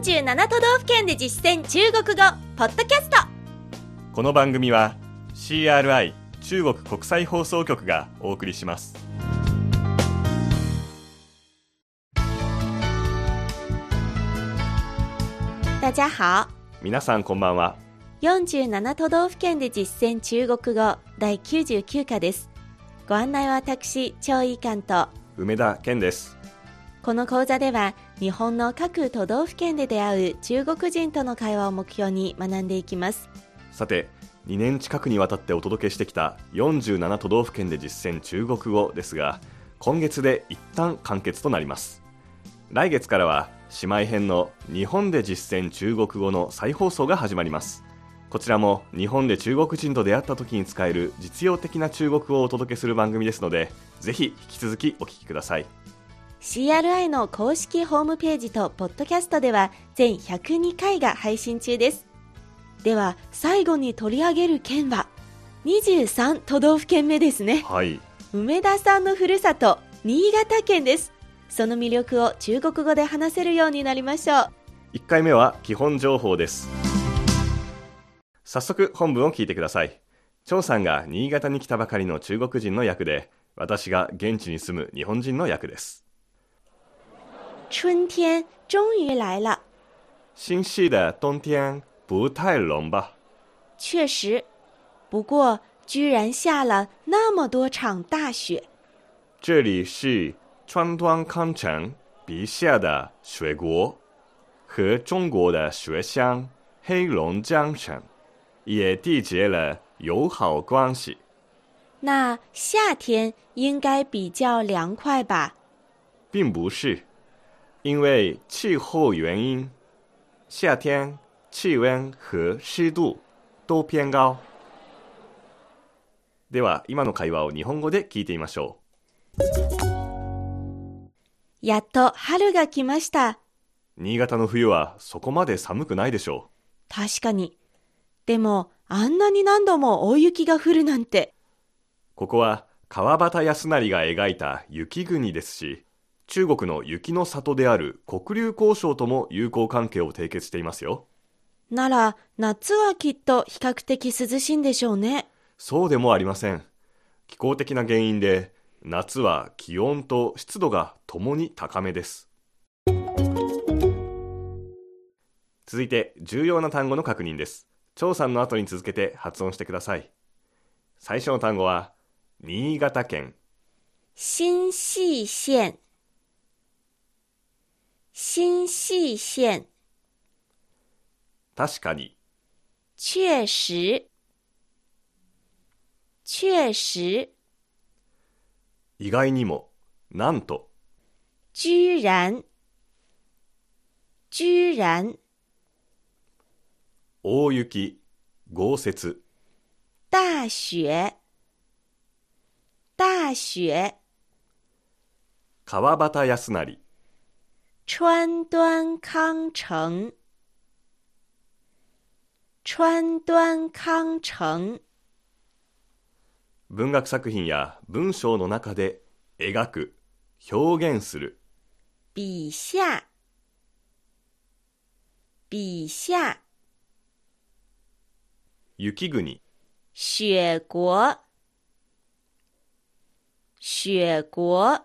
47都道府県で実践中国語ポッドキャスト。この番組は CRI 中国国際放送局がお送りします。大家好。皆さんこんばんは。47都道府県で実践中国語第99課です。ご案内は私張井監と。梅田健ですこの講座では日本の各都道府県で出会う中国人との会話を目標に学んでいきます。さて2年近くにわたってお届けしてきた47都道府県で実践中国語ですが今月で一旦完結となります。来月からは姉妹編の日本で実践中国語の再放送が始まります。こちらも日本で中国人と出会った時に使える実用的な中国語をお届けする番組ですのでぜひ引き続きお聞きください。CRI の公式ホームページとポッドキャストでは全102回が配信中です。では最後に取り上げる県は23都道府県目ですね。はい。梅田さんのふるさと新潟県です。その魅力を中国語で話せるようになりましょう。1回目は基本情報です。早速本文を聞いてください。張さんが新潟に来たばかりの中国人の役で私が現地に住む日本人の役です春天终于来了。新系的冬天不太冷吧？确实不过居然下了那么多场大雪。这里是川端康成笔下的雪国和中国的雪乡黑龙江省也缔结了友好关系。那夏天应该比较凉快吧？并不是因为气候原因夏天气温和湿度都偏高。では今の会話を日本語で聞いてみましょやっと春が来ました。う新潟の冬はそこまで寒くないでしょ確かに。でもあんなに何度も大雪が降るなんて。うここは川端康成が描いた雪国ですし中国の雪の里である黒竜江省とも友好関係を締結していますよ。なら夏はきっと比較的涼しいんでしょうね。そうでもありません。気候的な原因で夏は気温と湿度がともに高めです。続いて重要な単語の確認です。張さんの後に続けて発音してください。最初の単語は新潟県。新细线新细线。確かに。确实。确实。意外にも。なんと。居然。居然。大雪。豪雪。大雪。大雪。川端康成川端康成。川端康成。文学作品や文章の中で描く表現する。笔下。笔下。雪国。雪国。雪国。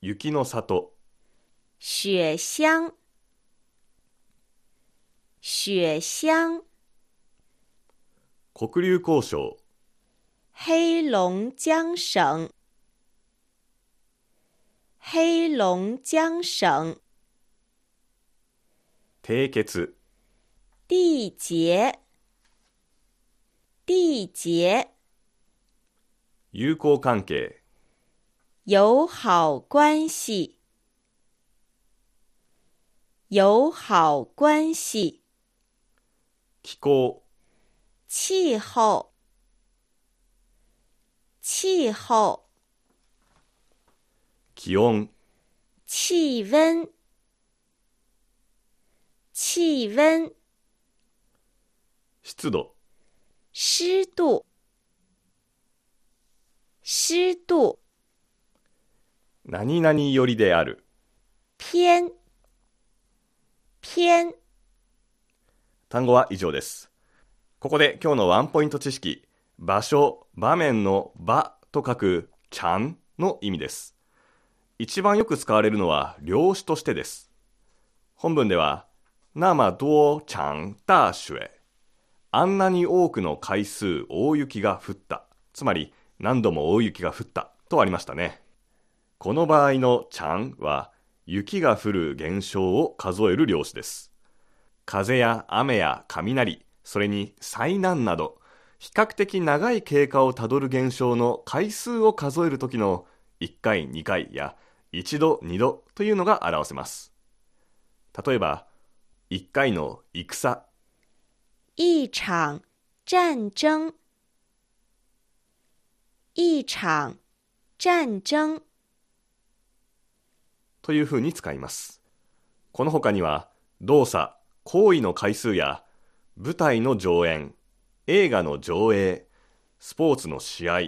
雪の里雪乡。雪乡。黒竜江省。黑龙江省。黑龙江省。締結缔结缔结友好関係。友好关系友好关系。気候。气候。气候。気温。气温。气温。湿度。湿度。湿度。何々よりである。偏偏単語は以上です。ここで今日のワンポイント知識、場所、場面の場と書くちゃんの意味です。一番よく使われるのは量詞としてです。本文では、那么多场大雪。あんなに多くの回数大雪が降った。つまり、何度も大雪が降ったとありましたね。この場合のちゃんは、雪が降る現象を数える量詞です。風や雨や雷、それに災難など、比較的長い経過をたどる現象の回数を数えるときの1回、2回や1度、2度というのが表せます。例えば、1回の戦、一场战争，一场战争，というふうに使います。この他には、動作、行為の回数や、舞台の上演、映画の上映、スポーツの試合、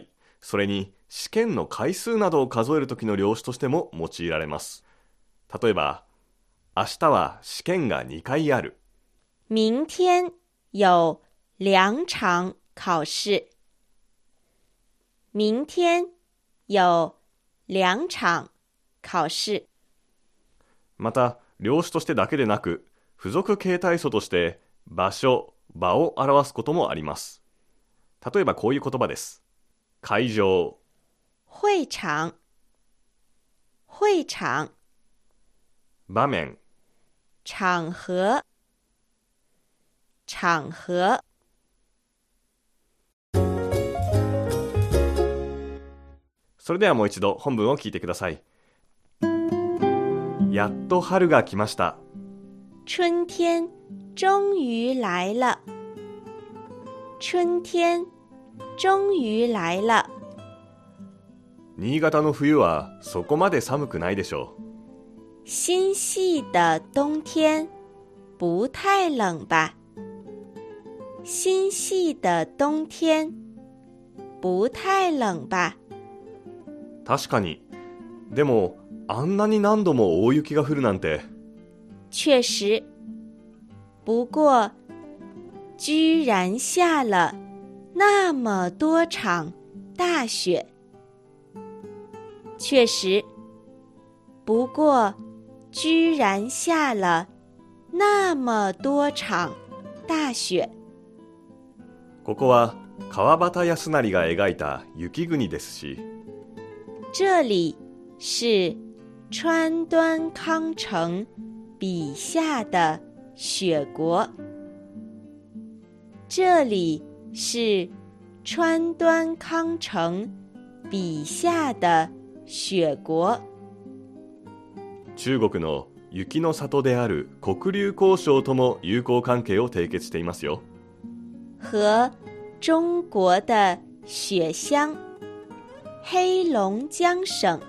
それに試験の回数などを数える時の量詞としても用いられます。例えば、明日は試験が2回ある。明天有两场考试。明天有两场考试。また、量詞としてだけでなく、付属形態素として場所、場を表すこともあります。例えばこういう言葉です。会場、会场，会场，場面、场合，场合。それではもう一度本文を聞いてください。やっと春が来ました。春天终于来了。春天终于来了。新潟の冬はそこまで寒くないでしょ心系的冬天不太冷吧？心系的冬天不太冷吧？う。確かに。でも、あんなに何度も大雪が降るなんて、确实，不过居然下了那么多场大雪。确实，不过居然下了那么多场大雪。ここは川端康成が描いた雪国ですし、这里是川端康成笔下的雪国。这里是川端康成笔下的雪国。中国の雪の里である黒竜江省とも友好関係を締結していますよ。和中国的雪乡黑龙江省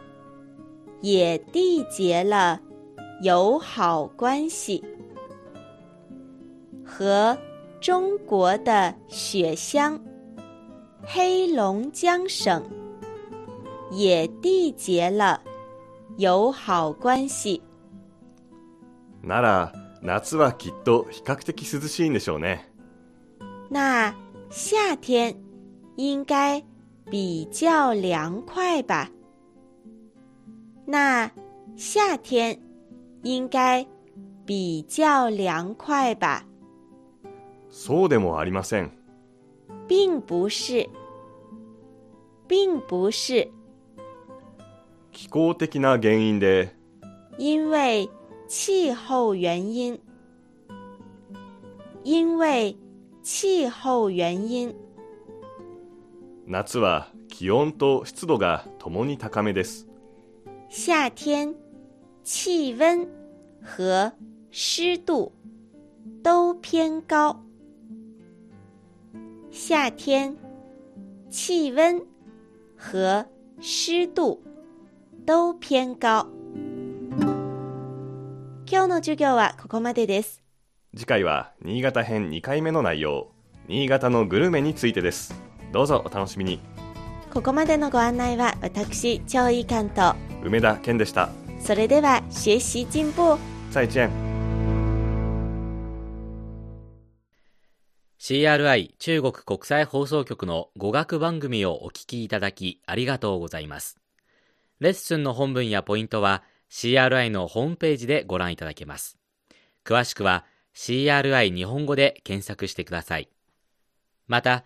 也缔结了友好关系。和中国的雪乡黑龙江省也缔结了友好关系。なら、夏はきっと比較的涼しいんでしょうね。那夏天应该比较凉快吧？ 那夏天应该比较凉快吧？そうでもありません。并不是，并不是，気候的な原因で、因为气候原因，因为气候原因，夏は気温と湿度がともに高めです。夏天气温和湿度都偏高。夏天气温和湿度都偏高。今日の授業はここまでです。次回は新潟編2回目の内容、新潟のグルメについてです。どうぞお楽しみに。ここまでのご案内は私張いいと。梅田健でした。それでは学習進歩。再见。CRI 中国国際放送局の語学番組をお聞きいただきありがとうございます。レッスンの本文やポイントは CRI のホームページでご覧いただけます。詳しくは CRI 日本語で検索してください。また